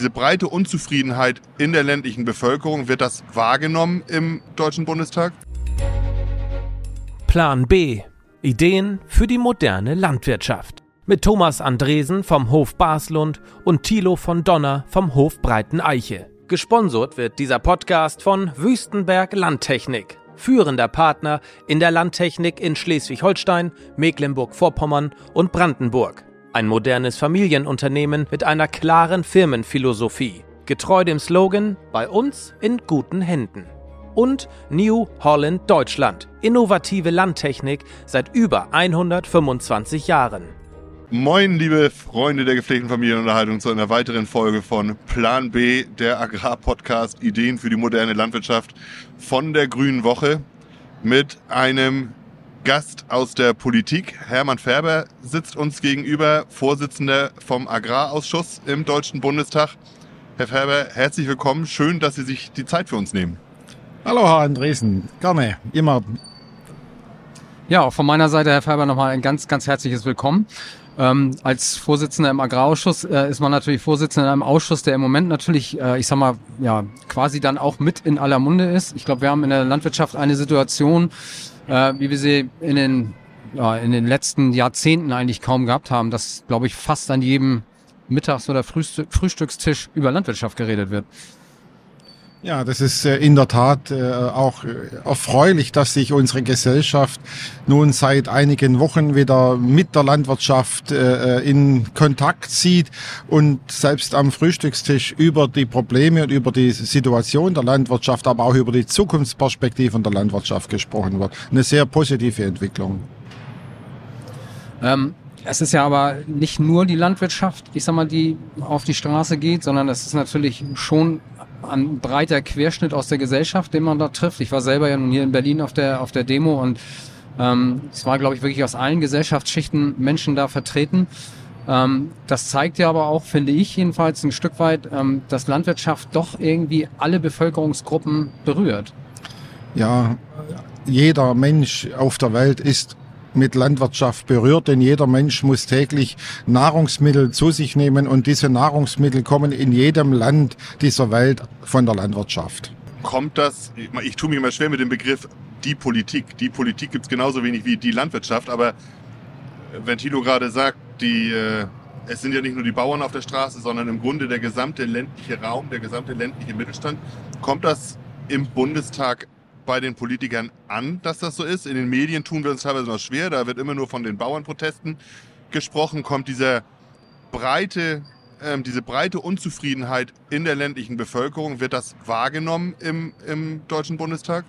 Diese breite Unzufriedenheit in der ländlichen Bevölkerung, wird das wahrgenommen im Deutschen Bundestag? Plan B. Ideen für die moderne Landwirtschaft. Mit Thomas Andresen vom Hof Baslund und Thilo von Donner vom Hof Breiteneiche. Gesponsert wird dieser Podcast von Wüstenberg Landtechnik, führender Partner in der Landtechnik in Schleswig-Holstein, Mecklenburg-Vorpommern und Brandenburg. Ein modernes Familienunternehmen mit einer klaren Firmenphilosophie, getreu dem Slogan Bei uns in guten Händen. Und New Holland Deutschland, innovative Landtechnik seit über 125 Jahren. Moin, liebe Freunde der gepflegten Familienunterhaltung, zu einer weiteren Folge von Plan B, der Agrarpodcast Ideen für die moderne Landwirtschaft von der Grünen Woche mit einem Gast aus der Politik. Hermann Färber sitzt uns gegenüber, Vorsitzender vom Agrarausschuss im Deutschen Bundestag. Herr Färber, herzlich willkommen. Schön, dass Sie sich die Zeit für uns nehmen. Hallo, Herr Andresen. Gerne. Immer. Ja, auch von meiner Seite, Herr Färber, nochmal ein ganz, ganz herzliches Willkommen. Ähm, als Vorsitzender im Agrarausschuss äh, ist man natürlich Vorsitzender in einem Ausschuss, der im Moment natürlich, äh, ich sag mal, ja, quasi dann auch mit in aller Munde ist. Ich glaube, wir haben in der Landwirtschaft eine Situation, äh, wie wir sie in den, ja, in den letzten Jahrzehnten eigentlich kaum gehabt haben, dass, glaube ich, fast an jedem Mittags- oder Frühstückstisch über Landwirtschaft geredet wird. Ja, das ist äh, in der Tat äh, auch äh, erfreulich, dass sich unsere Gesellschaft nun seit einigen Wochen wieder mit der Landwirtschaft in Kontakt sieht und selbst am Frühstückstisch über die Probleme und über die Situation der Landwirtschaft, aber auch über die Zukunftsperspektiven der Landwirtschaft gesprochen wird. Eine sehr positive Entwicklung. Ähm es ist ja aber nicht nur die Landwirtschaft, ich sag mal, die auf die Straße geht, sondern es ist natürlich schon ein breiter Querschnitt aus der Gesellschaft, den man da trifft. Ich war selber ja nun hier in Berlin auf der, auf der Demo und ähm, es war, glaube ich, wirklich aus allen Gesellschaftsschichten Menschen da vertreten. Ähm, das zeigt ja aber auch, finde ich jedenfalls, ein Stück weit, ähm, dass Landwirtschaft doch irgendwie alle Bevölkerungsgruppen berührt. Ja, jeder Mensch auf der Welt ist mit Landwirtschaft berührt, denn jeder Mensch muss täglich Nahrungsmittel zu sich nehmen und diese Nahrungsmittel kommen in jedem Land dieser Welt von der Landwirtschaft. Kommt das, ich, tue mich immer schwer mit dem Begriff die Politik. Die Politik gibt es genauso wenig wie die Landwirtschaft, aber wenn Thilo gerade sagt, die, äh, es sind ja nicht nur die Bauern auf der Straße, sondern im Grunde der gesamte ländliche Raum, der gesamte ländliche Mittelstand, kommt das im Bundestag bei den Politikern an, dass das so ist. In den Medien tun wir uns teilweise noch schwer. Da wird immer nur von den Bauernprotesten gesprochen. Kommt dieser breite, ähm, diese breite Unzufriedenheit in der ländlichen Bevölkerung, wird das wahrgenommen im, im Deutschen Bundestag?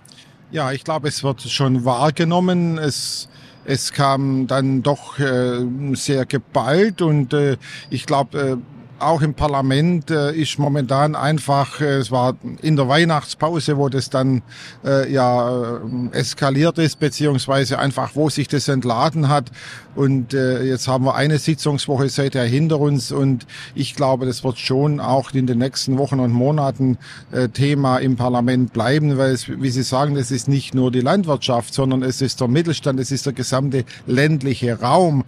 Ja, ich glaube, es wird schon wahrgenommen. Es es kam dann doch äh, sehr geballt und äh, ich glaube, äh, auch im Parlament äh, ist momentan einfach, äh, es war in der Weihnachtspause, wo das dann äh, ja äh, eskaliert ist, beziehungsweise einfach, wo sich das entladen hat. Und äh, jetzt haben wir eine Sitzungswoche seither hinter uns und ich glaube, das wird schon auch in den nächsten Wochen und Monaten äh, Thema im Parlament bleiben, weil es, wie Sie sagen, das ist nicht nur die Landwirtschaft, sondern es ist der Mittelstand, es ist der gesamte ländliche Raum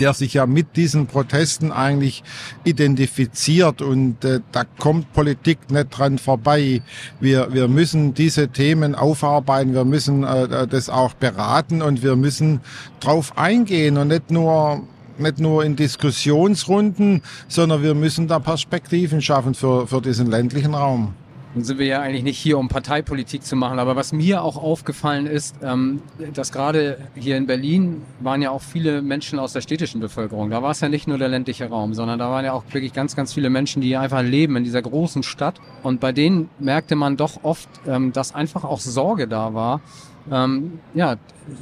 der sich ja mit diesen Protesten eigentlich identifiziert und äh, da kommt Politik nicht dran vorbei. Wir, wir müssen diese Themen aufarbeiten, wir müssen äh, äh das auch beraten und wir müssen drauf eingehen und nicht nur nicht nur in Diskussionsrunden, sondern wir müssen da Perspektiven schaffen für, für diesen ländlichen Raum. Nun sind wir ja eigentlich nicht hier, um Parteipolitik zu machen, aber was mir auch aufgefallen ist, ähm, dass gerade hier in Berlin waren ja auch viele Menschen aus der städtischen Bevölkerung. Da war es ja nicht nur der ländliche Raum, sondern da waren ja auch wirklich ganz, ganz viele Menschen, die einfach leben in dieser großen Stadt. Und bei denen merkte man doch oft, ähm, dass einfach auch Sorge da war, ähm, ja,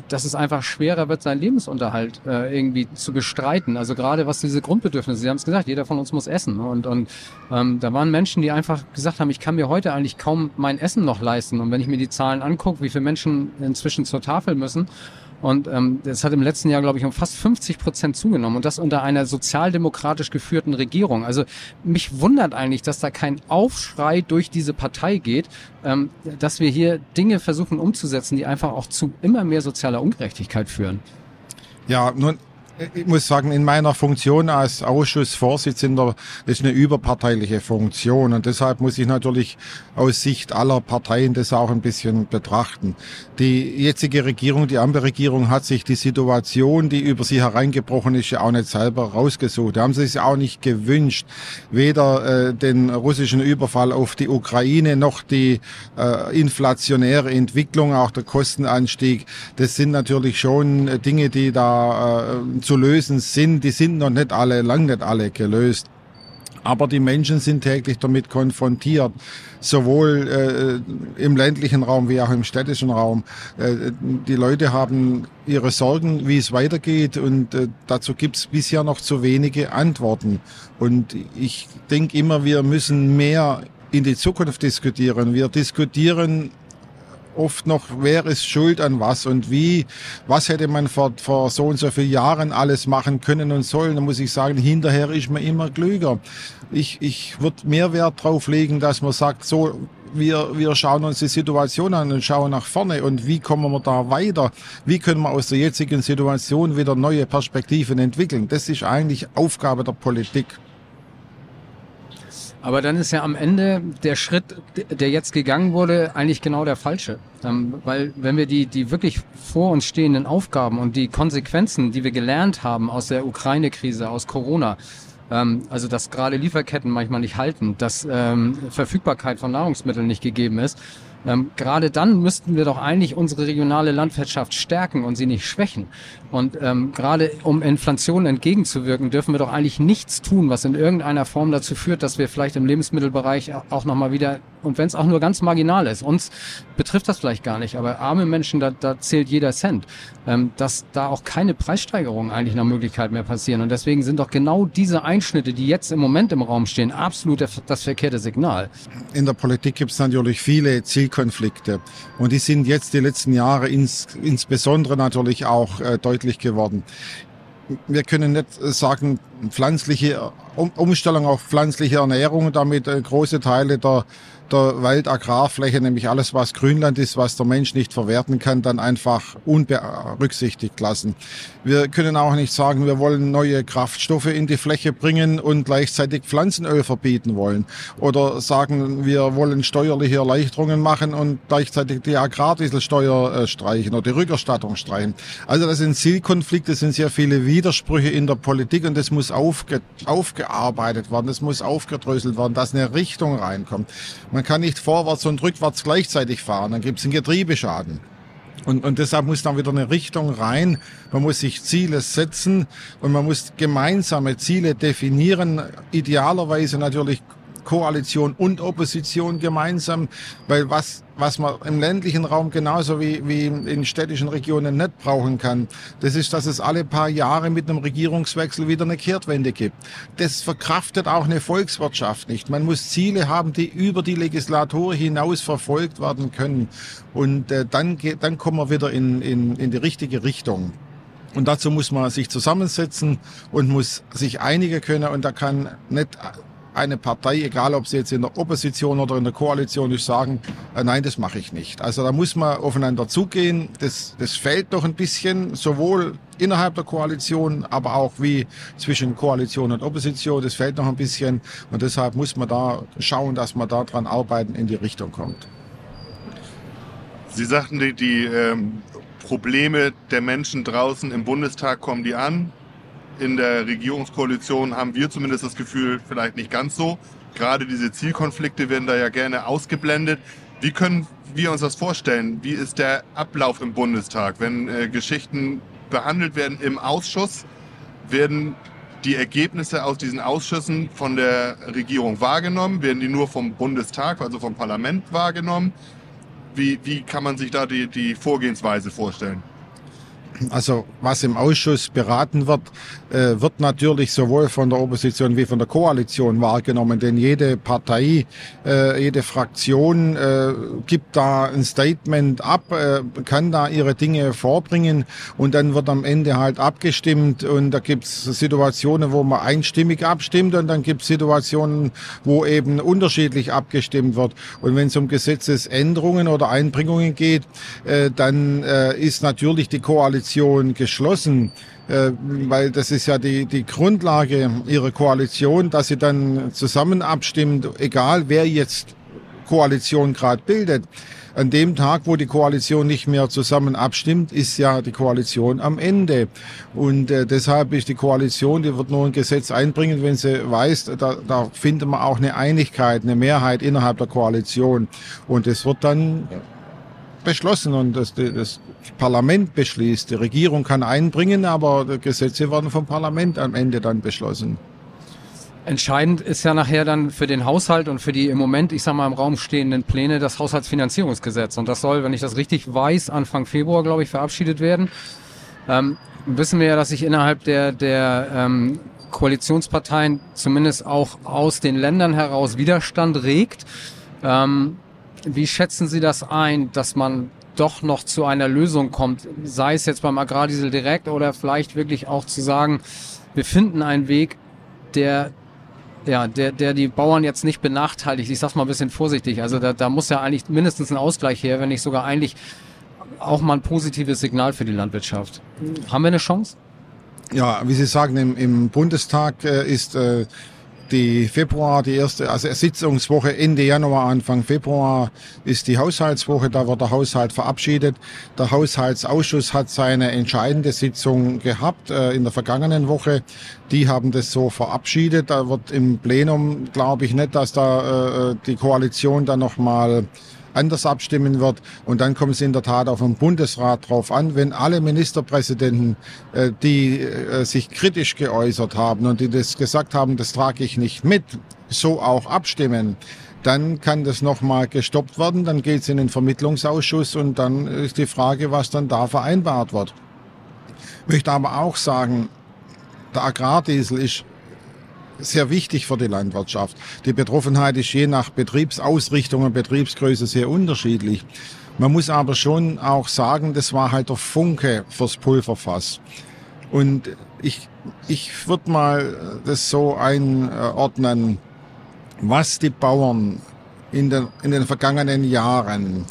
dass es einfach schwerer wird, seinen Lebensunterhalt äh, irgendwie zu bestreiten. Also gerade was diese Grundbedürfnisse, Sie haben es gesagt, jeder von uns muss essen. Und, und ähm, da waren Menschen, die einfach gesagt haben, ich kann mir heute eigentlich kaum mein Essen noch leisten. Und wenn ich mir die Zahlen angucke, wie viele Menschen inzwischen zur Tafel müssen, und ähm, das hat im letzten Jahr, glaube ich, um fast 50 Prozent zugenommen. Und das unter einer sozialdemokratisch geführten Regierung. Also mich wundert eigentlich, dass da kein Aufschrei durch diese Partei geht, ähm, dass wir hier Dinge versuchen umzusetzen, die einfach auch zu immer mehr sozialer Ungerechtigkeit führen. Ja, nun ich muss sagen, in meiner Funktion als Ausschussvorsitzender ist eine überparteiliche Funktion und deshalb muss ich natürlich aus Sicht aller Parteien das auch ein bisschen betrachten. Die jetzige Regierung, die Ampelregierung hat sich die Situation, die über sie hereingebrochen ist, ja auch nicht selber rausgesucht. Da haben sie sich auch nicht gewünscht, weder äh, den russischen Überfall auf die Ukraine noch die äh, inflationäre Entwicklung, auch der Kostenanstieg. Das sind natürlich schon Dinge, die da äh, zu lösen sind, die sind noch nicht alle, lang nicht alle gelöst. Aber die Menschen sind täglich damit konfrontiert, sowohl äh, im ländlichen Raum wie auch im städtischen Raum. Äh, die Leute haben ihre Sorgen, wie es weitergeht und äh, dazu gibt es bisher noch zu wenige Antworten. Und ich denke immer, wir müssen mehr in die Zukunft diskutieren. Wir diskutieren oft noch, wer ist schuld an was und wie, was hätte man vor, vor so und so vielen Jahren alles machen können und sollen. Da muss ich sagen, hinterher ist man immer klüger. Ich, ich würde mehr Wert drauf legen, dass man sagt, so, wir, wir schauen uns die Situation an und schauen nach vorne und wie kommen wir da weiter? Wie können wir aus der jetzigen Situation wieder neue Perspektiven entwickeln? Das ist eigentlich Aufgabe der Politik. Aber dann ist ja am Ende der Schritt, der jetzt gegangen wurde, eigentlich genau der falsche. Weil wenn wir die, die wirklich vor uns stehenden Aufgaben und die Konsequenzen, die wir gelernt haben aus der Ukraine-Krise, aus Corona, ähm, also dass gerade Lieferketten manchmal nicht halten, dass ähm, Verfügbarkeit von Nahrungsmitteln nicht gegeben ist, ähm, gerade dann müssten wir doch eigentlich unsere regionale Landwirtschaft stärken und sie nicht schwächen. Und ähm, gerade um Inflation entgegenzuwirken, dürfen wir doch eigentlich nichts tun, was in irgendeiner Form dazu führt, dass wir vielleicht im Lebensmittelbereich auch nochmal wieder, und wenn es auch nur ganz marginal ist, uns betrifft das vielleicht gar nicht, aber arme Menschen, da, da zählt jeder Cent, ähm, dass da auch keine Preissteigerungen eigentlich nach Möglichkeit mehr passieren. Und deswegen sind doch genau diese Einschnitte, die jetzt im Moment im Raum stehen, absolut das verkehrte Signal. In der Politik gibt es natürlich viele Zielkonflikte und die sind jetzt die letzten Jahre ins, insbesondere natürlich auch äh, deutlich deutlich geworden. Wir können nicht sagen, pflanzliche Umstellung auf pflanzliche Ernährung, damit äh, große Teile der der Waldagrarfläche, nämlich alles, was Grünland ist, was der Mensch nicht verwerten kann, dann einfach unberücksichtigt lassen. Wir können auch nicht sagen, wir wollen neue Kraftstoffe in die Fläche bringen und gleichzeitig Pflanzenöl verbieten wollen. Oder sagen, wir wollen steuerliche Erleichterungen machen und gleichzeitig die Agrardieselsteuer äh, streichen oder die Rückerstattung streichen. Also das sind Zielkonflikte, sind sehr viele Widersprüche in der Politik und das muss aufge aufgearbeitet werden, das muss aufgedröselt werden, dass eine Richtung reinkommt. Man man kann nicht vorwärts und rückwärts gleichzeitig fahren, dann gibt es einen Getriebeschaden. Und, und deshalb muss dann wieder eine Richtung rein. Man muss sich Ziele setzen und man muss gemeinsame Ziele definieren. Idealerweise natürlich Koalition und Opposition gemeinsam, weil was, was man im ländlichen Raum genauso wie, wie in städtischen Regionen nicht brauchen kann, das ist, dass es alle paar Jahre mit einem Regierungswechsel wieder eine Kehrtwende gibt. Das verkraftet auch eine Volkswirtschaft nicht. Man muss Ziele haben, die über die Legislatur hinaus verfolgt werden können. Und äh, dann, geht, dann kommen wir wieder in, in, in die richtige Richtung. Und dazu muss man sich zusammensetzen und muss sich einigen können. Und da kann nicht eine Partei, egal ob sie jetzt in der Opposition oder in der Koalition ist, sagen, äh, nein, das mache ich nicht. Also da muss man aufeinander zugehen. Das, das fällt doch ein bisschen, sowohl innerhalb der Koalition, aber auch wie zwischen Koalition und Opposition. Das fällt noch ein bisschen. Und deshalb muss man da schauen, dass man da dran arbeiten, in die Richtung kommt. Sie sagten, die, die ähm, Probleme der Menschen draußen im Bundestag kommen die an in der Regierungskoalition haben wir zumindest das Gefühl, vielleicht nicht ganz so. Gerade diese Zielkonflikte werden da ja gerne ausgeblendet. Wie können wir uns das vorstellen? Wie ist der Ablauf im Bundestag? Wenn äh, Geschichten behandelt werden im Ausschuss, werden die Ergebnisse aus diesen Ausschüssen von der Regierung wahrgenommen? Werden die nur vom Bundestag, also vom Parlament wahrgenommen? Wie, wie kann man sich da die, die Vorgehensweise vorstellen? Also was im Ausschuss beraten wird, äh, wird natürlich sowohl von der Opposition wie von der Koalition wahrgenommen, denn jede Partei, äh, jede Fraktion äh, gibt da ein Statement ab, äh, kann da ihre Dinge vorbringen und dann wird am Ende halt abgestimmt und da gibt's Situationen, wo man einstimmig abstimmt und dann gibt's Situationen, wo eben unterschiedlich abgestimmt wird. Und wenn es um Gesetzesänderungen oder Einbringungen geht, äh, dann äh, ist natürlich die Koalition Koalition geschlossen, äh, weil das ist ja die, die Grundlage ihrer Koalition, dass sie dann zusammen abstimmt, egal wer jetzt Koalition gerade bildet. An dem Tag, wo die Koalition nicht mehr zusammen abstimmt, ist ja die Koalition am Ende. Und äh, deshalb ist die Koalition, die wird nur ein Gesetz einbringen, wenn sie weiß, da, da findet man auch eine Einigkeit, eine Mehrheit innerhalb der Koalition. Und es wird dann beschlossen und das, das Parlament beschließt. Die Regierung kann einbringen, aber Gesetze werden vom Parlament am Ende dann beschlossen. Entscheidend ist ja nachher dann für den Haushalt und für die im Moment, ich sag mal, im Raum stehenden Pläne das Haushaltsfinanzierungsgesetz. Und das soll, wenn ich das richtig weiß, Anfang Februar, glaube ich, verabschiedet werden. Ähm, wissen wir ja, dass sich innerhalb der, der ähm, Koalitionsparteien zumindest auch aus den Ländern heraus Widerstand regt. Ähm, wie schätzen Sie das ein, dass man doch noch zu einer Lösung kommt, sei es jetzt beim Agrardiesel direkt oder vielleicht wirklich auch zu sagen, wir finden einen Weg, der ja, der, der die Bauern jetzt nicht benachteiligt. Ich sag's mal ein bisschen vorsichtig. Also da, da muss ja eigentlich mindestens ein Ausgleich her, wenn nicht sogar eigentlich auch mal ein positives Signal für die Landwirtschaft. Haben wir eine Chance? Ja, wie Sie sagen, im, im Bundestag äh, ist äh, die Februar, die erste, also Sitzungswoche Ende Januar, Anfang Februar ist die Haushaltswoche, da wird der Haushalt verabschiedet. Der Haushaltsausschuss hat seine entscheidende Sitzung gehabt äh, in der vergangenen Woche. Die haben das so verabschiedet. Da wird im Plenum, glaube ich nicht, dass da äh, die Koalition dann nochmal anders abstimmen wird. Und dann kommt es in der Tat auf den Bundesrat drauf an, wenn alle Ministerpräsidenten, äh, die äh, sich kritisch geäußert haben und die das gesagt haben, das trage ich nicht mit, so auch abstimmen, dann kann das nochmal gestoppt werden, dann geht es in den Vermittlungsausschuss und dann ist die Frage, was dann da vereinbart wird. Ich möchte aber auch sagen, der Agrardiesel ist sehr wichtig für die Landwirtschaft. Die Betroffenheit ist je nach Betriebsausrichtung und Betriebsgröße sehr unterschiedlich. Man muss aber schon auch sagen, das war halt der Funke fürs Pulverfass. Und ich, ich würde mal das so einordnen, was die Bauern in den, in den vergangenen Jahren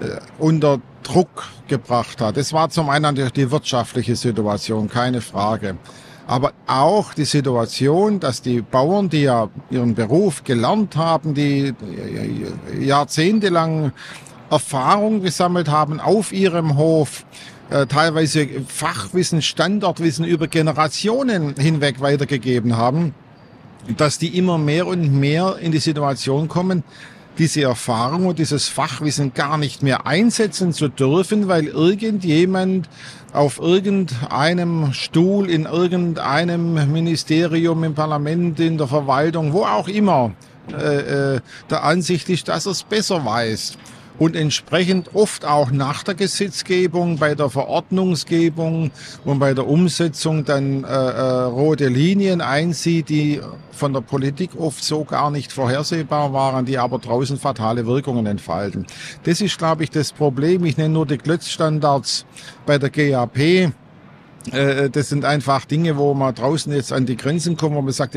äh, unter Druck gebracht hat. Das war zum einen die wirtschaftliche Situation, keine Frage aber auch die Situation, dass die Bauern, die ja ihren Beruf gelernt haben, die jahrzehntelang Erfahrung gesammelt haben auf ihrem Hof, äh, teilweise Fachwissen, Standardwissen über Generationen hinweg weitergegeben haben, dass die immer mehr und mehr in die Situation kommen, diese Erfahrung und dieses Fachwissen gar nicht mehr einsetzen zu dürfen, weil irgendjemand auf irgendeinem Stuhl in irgendeinem Ministerium, im Parlament, in der Verwaltung, wo auch immer, äh, äh, der Ansicht ist, dass er es besser weiß und entsprechend oft auch nach der Gesetzgebung, bei der Verordnungsgebung und bei der Umsetzung dann äh, äh, rote Linien einsieht, die von der Politik oft so gar nicht vorhersehbar waren, die aber draußen fatale Wirkungen entfalten. Das ist, glaube ich, das Problem. Ich nenne nur die Klötzstandards bei der GAP das sind einfach Dinge, wo man draußen jetzt an die Grenzen kommen, wo man sagt,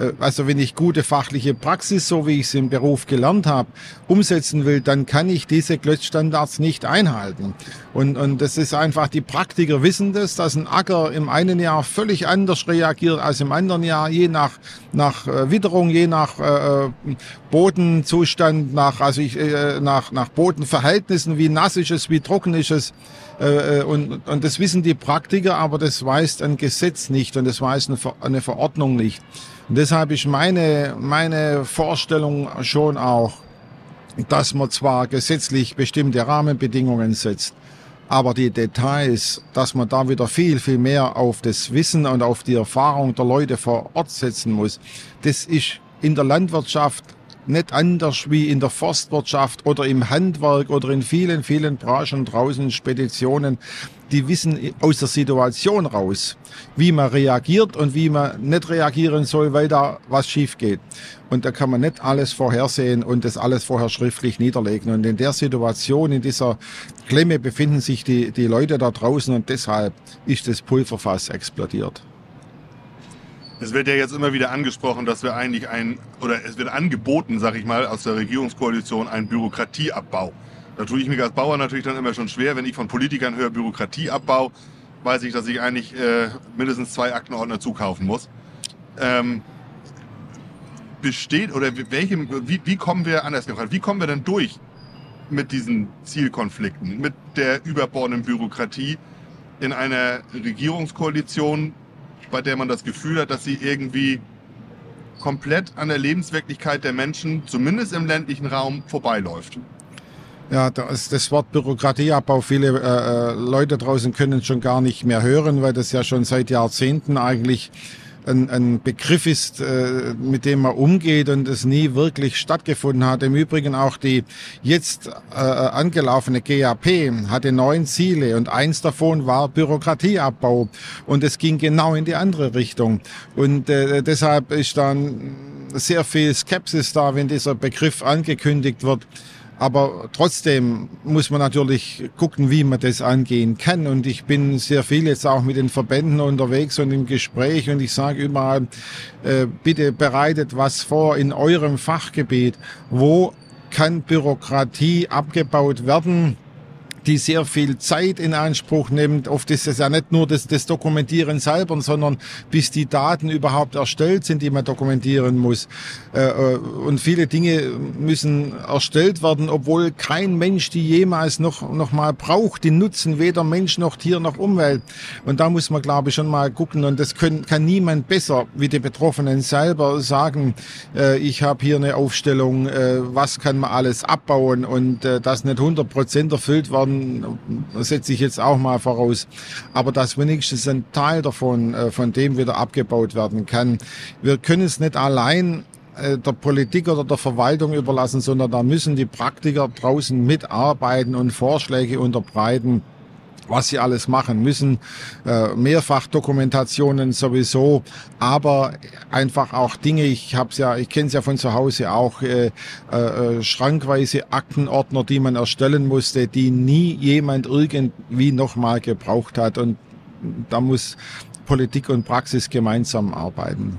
äh, also wenn ich gute fachliche Praxis, so wie ich es im Beruf gelernt habe, umsetzen will, dann kann ich diese Klötzstandards nicht einhalten. Und, und das ist einfach, die Praktiker wissen das, dass ein Acker im einen Jahr völlig anders reagiert als im anderen Jahr, je nach, nach äh, Witterung, je nach äh, Bodenzustand, nach, also ich, äh, nach, nach Bodenverhältnissen, wie nass ist es, wie trocken ist es. Äh, äh, und, und das wissen die Praktiker, aber das weist ein Gesetz nicht und das weist eine Verordnung nicht. Und deshalb ist meine, meine Vorstellung schon auch, dass man zwar gesetzlich bestimmte Rahmenbedingungen setzt, aber die Details, dass man da wieder viel, viel mehr auf das Wissen und auf die Erfahrung der Leute vor Ort setzen muss, das ist in der Landwirtschaft nicht anders wie in der Forstwirtschaft oder im Handwerk oder in vielen, vielen Branchen draußen, Speditionen. Die wissen aus der Situation raus, wie man reagiert und wie man nicht reagieren soll, weil da was schief geht. Und da kann man nicht alles vorhersehen und das alles vorher schriftlich niederlegen. Und in der Situation, in dieser Klemme befinden sich die, die Leute da draußen und deshalb ist das Pulverfass explodiert. Es wird ja jetzt immer wieder angesprochen, dass wir eigentlich ein, oder es wird angeboten, sag ich mal, aus der Regierungskoalition ein Bürokratieabbau. Da tue ich mir als Bauer natürlich dann immer schon schwer, wenn ich von Politikern höre Bürokratieabbau, weiß ich, dass ich eigentlich äh, mindestens zwei Aktenordner zukaufen muss. Ähm, besteht oder welche, wie, wie kommen wir anders gefragt, wie kommen wir denn durch mit diesen Zielkonflikten, mit der überbordenden Bürokratie in einer Regierungskoalition, bei der man das Gefühl hat, dass sie irgendwie komplett an der Lebenswirklichkeit der Menschen, zumindest im ländlichen Raum, vorbeiläuft. Ja, das, das Wort Bürokratieabbau, viele äh, äh Leute draußen können schon gar nicht mehr hören, weil das ja schon seit Jahrzehnten eigentlich ein, ein Begriff ist, äh, mit dem man umgeht und es nie wirklich stattgefunden hat. Im Übrigen auch die jetzt äh, angelaufene GAP hatte neun Ziele und eins davon war Bürokratieabbau und es ging genau in die andere Richtung. Und äh, deshalb ist dann sehr viel Skepsis da, wenn dieser Begriff angekündigt wird. Aber trotzdem muss man natürlich gucken, wie man das angehen kann. Und ich bin sehr viel jetzt auch mit den Verbänden unterwegs und im Gespräch. Und ich sage überall, äh, bitte bereitet was vor in eurem Fachgebiet. Wo kann Bürokratie abgebaut werden? Die sehr viel Zeit in Anspruch nimmt. Oft ist es ja nicht nur das, das Dokumentieren selber, sondern bis die Daten überhaupt erstellt sind, die man dokumentieren muss. Äh, äh, und viele Dinge müssen erstellt werden, obwohl kein Mensch die jemals noch, noch mal braucht. Die nutzen weder Mensch noch Tier noch Umwelt. Und da muss man, glaube ich, schon mal gucken. Und das können, kann niemand besser wie die Betroffenen selber sagen, äh, ich habe hier eine Aufstellung, was kann man alles abbauen und das nicht 100 Prozent erfüllt werden das setze ich jetzt auch mal voraus. Aber dass wenigstens ein Teil davon, äh, von dem wieder abgebaut werden kann. Wir können es nicht allein äh, der Politik oder der Verwaltung überlassen, sondern da müssen die Praktiker draußen mitarbeiten und Vorschläge unterbreiten was sie alles machen müssen. Äh, Mehrfachdokumentationen sowieso, aber einfach auch Dinge, ich hab's ja, ich kenne es ja von zu Hause auch, äh, äh, schrankweise Aktenordner, die man erstellen musste, die nie jemand irgendwie nochmal gebraucht hat. Und da muss Politik und Praxis gemeinsam arbeiten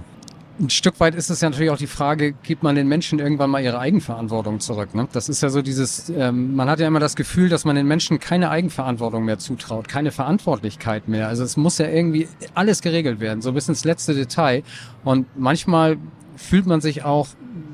ein Stück weit ist es ja natürlich auch die Frage, gibt man den Menschen irgendwann mal ihre Eigenverantwortung zurück? Ne? Das ist ja so dieses, ähm, man hat ja immer das Gefühl, dass man den Menschen keine Eigenverantwortung mehr zutraut, keine Verantwortlichkeit mehr. Also es muss ja irgendwie alles geregelt werden, so bis ins letzte Detail. Und manchmal fühlt man sich auch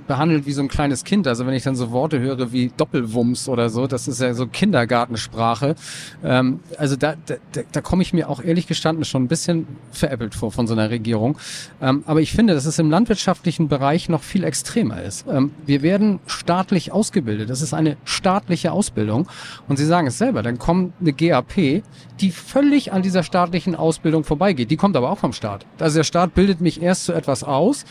behandelt wie so ein kleines Kind. Also wenn ich dann so Worte höre wie Doppelwumms oder so, das ist ja so Kindergartensprache. Ähm, also da, da, da komme ich mir auch ehrlich gestanden schon ein bisschen veräppelt vor von so einer Regierung. Ähm, aber ich finde, dass es im landwirtschaftlichen Bereich noch viel extremer ist. Ähm, wir werden staatlich ausgebildet. Das ist eine staatliche Ausbildung. Und Sie sagen es selber, dann kommt eine GAP, die völlig an dieser staatlichen Ausbildung vorbeigeht. Die kommt aber auch vom Staat. Also der Staat bildet mich erst zu etwas aus,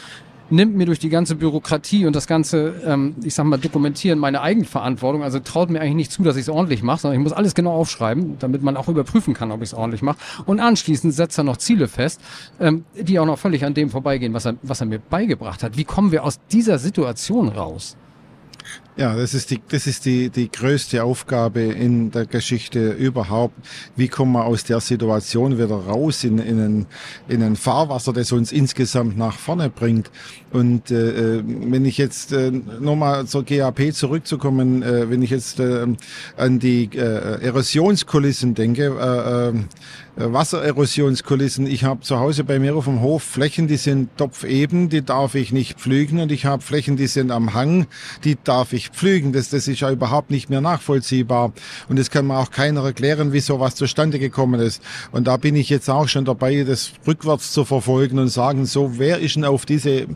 nimmt mir durch die ganze Bürokratie und das ganze, ähm, ich sag mal, Dokumentieren meine Eigenverantwortung. Also traut mir eigentlich nicht zu, dass ich es ordentlich mache, sondern ich muss alles genau aufschreiben, damit man auch überprüfen kann, ob ich es ordentlich mache. Und anschließend setzt er noch Ziele fest, ähm, die auch noch völlig an dem vorbeigehen, was er, was er mir beigebracht hat. Wie kommen wir aus dieser Situation raus? Ja, das ist die, das ist die, die größte Aufgabe in der Geschichte überhaupt. Wie kommen wir aus der Situation wieder raus in, in, ein, in ein Fahrwasser, das uns insgesamt nach vorne bringt? Und äh, wenn ich jetzt äh, nochmal zur GAP zurückzukommen, äh, wenn ich jetzt äh, an die äh, Erosionskulissen denke, äh, äh, Wassererosionskulissen. Ich habe zu Hause bei mir auf dem Hof Flächen, die sind topfeben, die darf ich nicht pflügen und ich habe Flächen, die sind am Hang, die darf ich pflügen. Das, das ist ja überhaupt nicht mehr nachvollziehbar und es kann mir auch keiner erklären, wie sowas zustande gekommen ist. Und da bin ich jetzt auch schon dabei, das rückwärts zu verfolgen und sagen, so, wer ist denn auf diese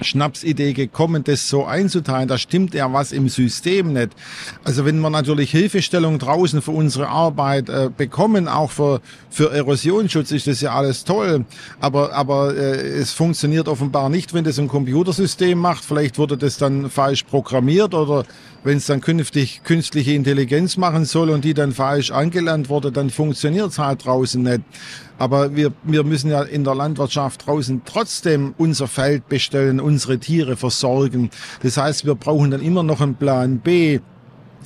Schnapsidee gekommen, das so einzuteilen. Da stimmt ja was im System nicht. Also wenn wir natürlich Hilfestellung draußen für unsere Arbeit äh, bekommen, auch für, für Erosionsschutz, ist das ja alles toll. Aber, aber äh, es funktioniert offenbar nicht, wenn das ein Computersystem macht. Vielleicht wurde das dann falsch programmiert oder wenn es dann künftig künstliche Intelligenz machen soll und die dann falsch angelernt wurde, dann funktioniert es halt draußen nicht. Aber wir, wir müssen ja in der Landwirtschaft draußen trotzdem unser Feld bestellen, unsere Tiere versorgen. Das heißt, wir brauchen dann immer noch einen Plan B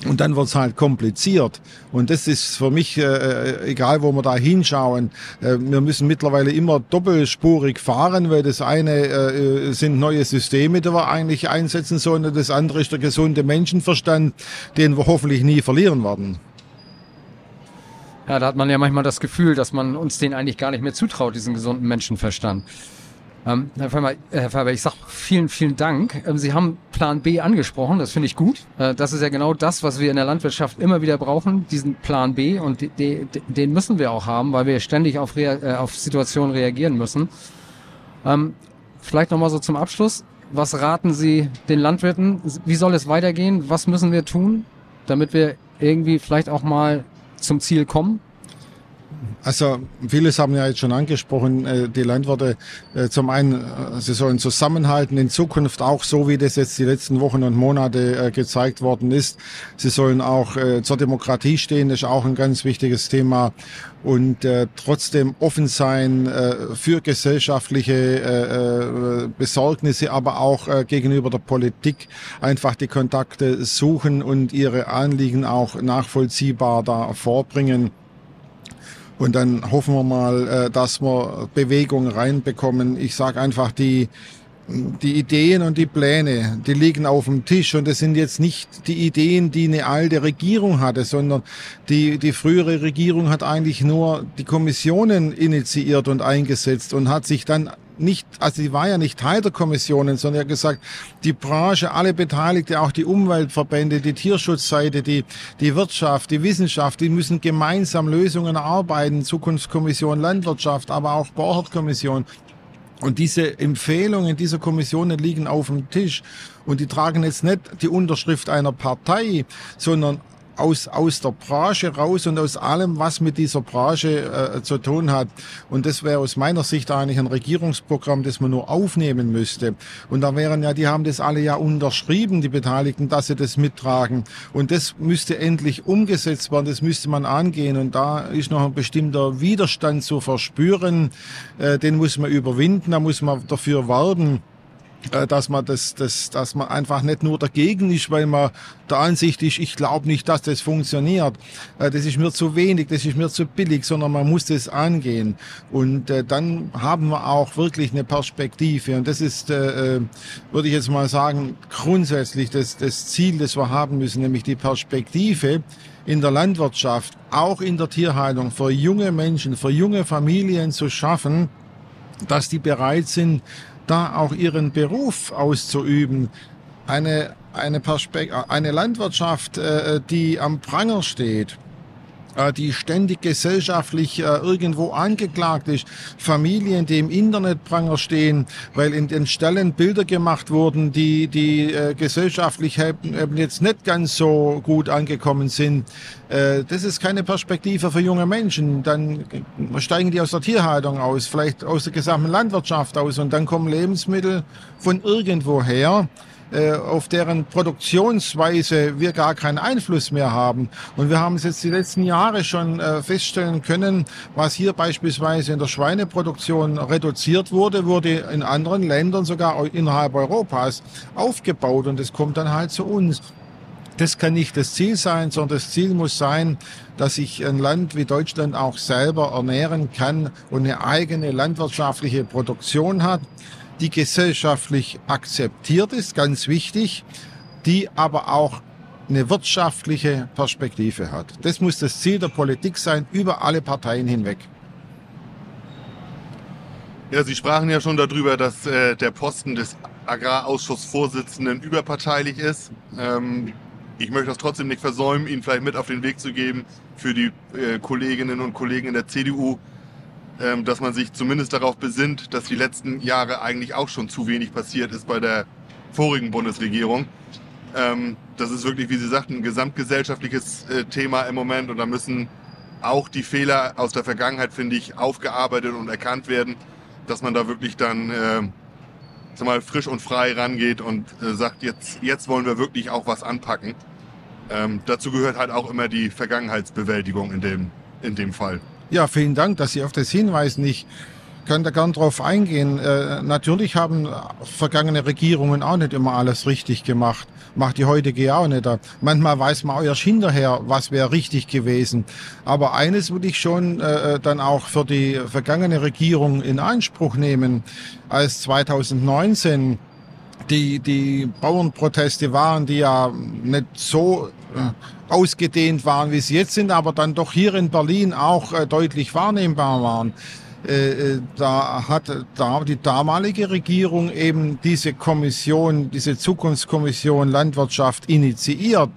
Und dann wird's halt kompliziert. Und das ist für mich, äh, äh, egal wo wir da hinschauen, äh, wir müssen mittlerweile immer doppelspurig fahren, weil das eine äh, sind neue Systeme, die wir eigentlich einsetzen sollen, und das andere ist der gesunde Menschenverstand, den wir hoffentlich nie verlieren werden. Ja, da hat man ja manchmal das Gefühl, dass man uns den eigentlich gar nicht mehr zutraut, diesen gesunden Menschenverstand. Ähm, Herr, Faber, Herr Faber, ich sage vielen, vielen Dank. Ähm, Sie haben Plan B angesprochen, das finde ich gut. Äh, das ist ja genau das, was wir in der Landwirtschaft immer wieder brauchen, diesen Plan B. Und die, die, den müssen wir auch haben, weil wir ständig auf, Rea äh, auf Situationen reagieren müssen. Ähm, vielleicht nochmal so zum Abschluss. Was raten Sie den Landwirten? Wie soll es weitergehen? Was müssen wir tun, damit wir irgendwie vielleicht auch mal zum Ziel kommen? Also vieles haben ja jetzt schon angesprochen, äh, die Landwirte äh, zum einen, äh, sie sollen zusammenhalten in Zukunft auch so, wie das jetzt die letzten Wochen und Monate gezeigt worden ist. Sie sollen auch zur Demokratie stehen, das ist auch ein ganz wichtiges Thema und trotzdem offen sein für gesellschaftliche Besorgnisse, aber auch gegenüber der Politik einfach die Kontakte suchen und ihre Anliegen auch nachvollziehbar da vorbringen. Und dann hoffen wir mal, äh, dass wir Bewegung reinbekommen. Ich sage einfach, die, die Ideen und die Pläne, die liegen auf dem Tisch und es sind jetzt nicht die Ideen, die eine alte Regierung hatte, sondern die, die frühere Regierung hat eigentlich nur die Kommissionen initiiert und eingesetzt und hat sich dann nicht, also sie war ja nicht Teil der Kommissionen, sondern er hat gesagt, die Branche, alle Beteiligte, auch die Umweltverbände, die Tierschutzseite, die, die Wirtschaft, die Wissenschaft, die müssen gemeinsam Lösungen erarbeiten, Zukunftskommission Landwirtschaft, aber auch Borchert-Kommission. Und diese Empfehlungen dieser Kommissionen liegen auf dem Tisch und die tragen jetzt nicht die Unterschrift einer Partei, sondern aus, aus der Branche raus und aus allem, was mit dieser Branche äh, zu tun hat. Und das wäre aus meiner Sicht eigentlich ein Regierungsprogramm, das man nur aufnehmen müsste. Und da wären ja, die haben das alle ja unterschrieben, die Beteiligten, dass sie das mittragen. Und das müsste endlich umgesetzt werden, das müsste man angehen. Und da ist noch ein bestimmter Widerstand zu verspüren. Äh, den muss man überwinden, da muss man dafür werben. Äh, dass man das, das, dass man einfach nicht nur dagegen ist, weil man der Ansicht ist, ich glaube nicht, dass das funktioniert. Äh, das ist mir zu wenig, das ist mir zu billig, sondern man muss das angehen. Und äh, dann haben wir auch wirklich eine Perspektive. Und das ist, würde ich jetzt mal sagen, grundsätzlich das, das Ziel, das wir haben müssen, nämlich die Perspektive in der Landwirtschaft, auch in der Tierhaltung, für junge Menschen, für junge Familien zu schaffen, dass die bereit sind, da auch ihren Beruf auszuüben. Eine, eine, Perspekt eine Landwirtschaft, äh, die am Pranger steht, die ständig gesellschaftlich äh, irgendwo angeklagt ist. Familien, die im Internetpranger stehen, weil in den Stellen Bilder gemacht wurden, die, die äh, gesellschaftlich eben jetzt nicht ganz so gut angekommen sind. Das ist keine Perspektive für junge Menschen. Dann steigen die aus der Tierhaltung aus, vielleicht aus der gesamten Landwirtschaft aus und dann kommen Lebensmittel von irgendwoher äh, auf deren Produktionsweise wir gar keinen Einfluss mehr haben. Und wir haben es jetzt die letzten Jahre schon äh, feststellen können, was hier beispielsweise in der Schweineproduktion reduziert wurde, wurde in anderen Ländern, sogar innerhalb Europas, aufgebaut und es kommt dann halt zu uns. Das kann nicht das Ziel sein, sondern das Ziel muss sein, dass sich ein Land wie Deutschland auch selber ernähren kann und eine eigene landwirtschaftliche Produktion hat die gesellschaftlich akzeptiert ist, ganz wichtig, die aber auch eine wirtschaftliche Perspektive hat. Das muss das Ziel der Politik sein, über alle Parteien hinweg. Ja, Sie sprachen ja schon darüber, dass äh, der Posten des Agrarausschussvorsitzenden überparteilich ist. Ähm, ich möchte das trotzdem nicht versäumen, Ihnen vielleicht mit auf den Weg zu geben für die äh, Kolleginnen und Kollegen in der CDU, dass man sich zumindest darauf besinnt, dass die letzten Jahre eigentlich auch schon zu wenig passiert ist bei der vorigen Bundesregierung. Ähm, das ist wirklich, wie Sie sagten, ein gesamtgesellschaftliches äh, Thema im Moment und da müssen auch die Fehler aus der Vergangenheit, finde ich, aufgearbeitet und erkannt werden, dass man da wirklich dann äh, mal, frisch und frei rangeht und äh, sagt, jetzt, jetzt wollen wir wirklich auch was anpacken. Ähm, dazu gehört halt auch immer die Vergangenheitsbewältigung in dem, in dem Fall. Ja, vielen Dank, dass Sie auf das hinweisen. Ich kann da gern drauf eingehen. Äh, natürlich haben vergangene Regierungen auch nicht immer alles richtig gemacht. Macht die heutige auch nicht. Manchmal weiß man auch erst hinterher, was wäre richtig gewesen. Aber eines würde ich schon äh, dann auch für die vergangene Regierung in Anspruch nehmen. Als 2019 die, die Bauernproteste waren, die ja nicht so ausgedehnt waren, wie sie jetzt sind, aber dann doch hier in Berlin auch äh, deutlich wahrnehmbar waren. Äh, äh, da hat die damalige Regierung eben diese Kommission, diese Zukunftskommission Landwirtschaft initiiert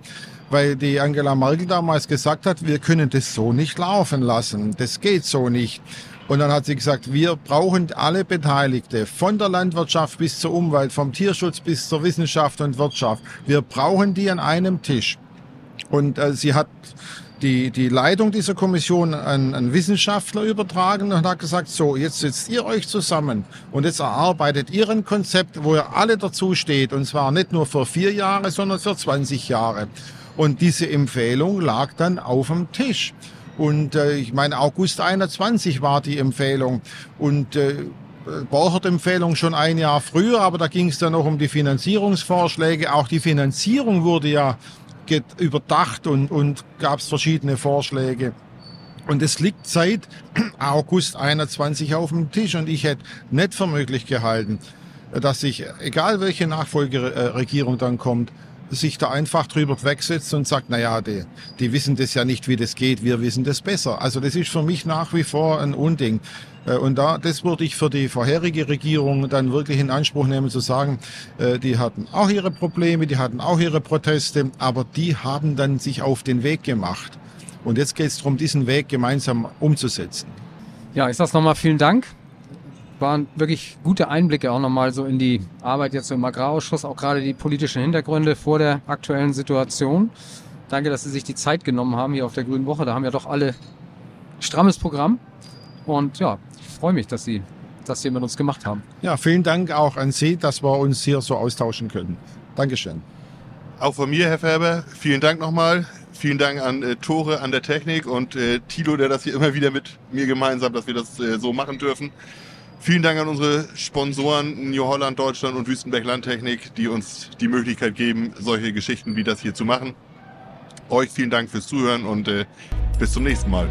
weil die Angela Merkel damals gesagt hat, wir können das so nicht laufen lassen. Das geht so nicht. Und dann hat sie gesagt, wir brauchen alle Beteiligte, von der Landwirtschaft bis zur Umwelt, vom Tierschutz bis zur Wissenschaft und Wirtschaft. Wir brauchen die an einem Tisch. Und äh, sie hat die, die Leitung dieser Kommission an, an Wissenschaftler übertragen und hat gesagt, so, jetzt setzt ihr euch zusammen und jetzt erarbeitet ihr ein Konzept, wo ihr alle dazu steht und zwar nicht nur für vier Jahre, sondern für 20 Jahre. Und diese Empfehlung lag dann auf dem Tisch. Und äh, ich meine, August 21 war die Empfehlung. Und äh, Borchert-Empfehlung schon ein Jahr früher, aber da ging es dann noch um die Finanzierungsvorschläge. Auch die Finanzierung wurde ja überdacht und, und gab es verschiedene Vorschläge. Und es liegt seit August 21 auf dem Tisch und ich hätte nicht für möglich gehalten, dass sich, egal welche Nachfolgeregierung dann kommt, sich da einfach drüber wegsetzt und sagt, na ja, die, die wissen das ja nicht, wie das geht, wir wissen das besser. Also das ist für mich nach wie vor ein Unding. Äh, und da, das würde ich für die vorherige Regierung dann wirklich in Anspruch nehmen, zu sagen, äh, die hatten auch ihre Probleme, die hatten auch ihre Proteste, aber die haben dann sich auf den Weg gemacht. Und jetzt geht es darum, diesen Weg gemeinsam umzusetzen. Ja, ich sage nochmal vielen Dank waren wirklich gute Einblicke auch nochmal so in die Arbeit jetzt im Agrarausschuss, auch gerade die politischen Hintergründe vor der aktuellen Situation. Danke, dass Sie sich die Zeit genommen haben hier auf der Grünen Woche. Da haben ja doch alle strammes Programm. Und ja, freue mich, dass Sie das hier mit uns gemacht haben. Ja, vielen Dank auch an Sie, dass wir uns hier so austauschen können. Dankeschön. Auch von mir, Herr Färber, vielen Dank nochmal. Vielen Dank an äh, Tore an der Technik und äh, Tilo, der das hier immer wieder mit mir gemeinsam, dass wir das äh, so machen dürfen. Vielen Dank an unsere Sponsoren New Holland Deutschland und Wüstenberg Landtechnik, die uns die Möglichkeit geben, solche Geschichten wie das hier zu machen. Euch vielen Dank fürs Zuhören und äh, bis zum nächsten Mal.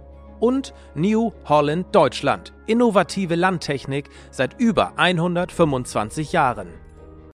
Und New Holland Deutschland, innovative Landtechnik seit über 125 Jahren.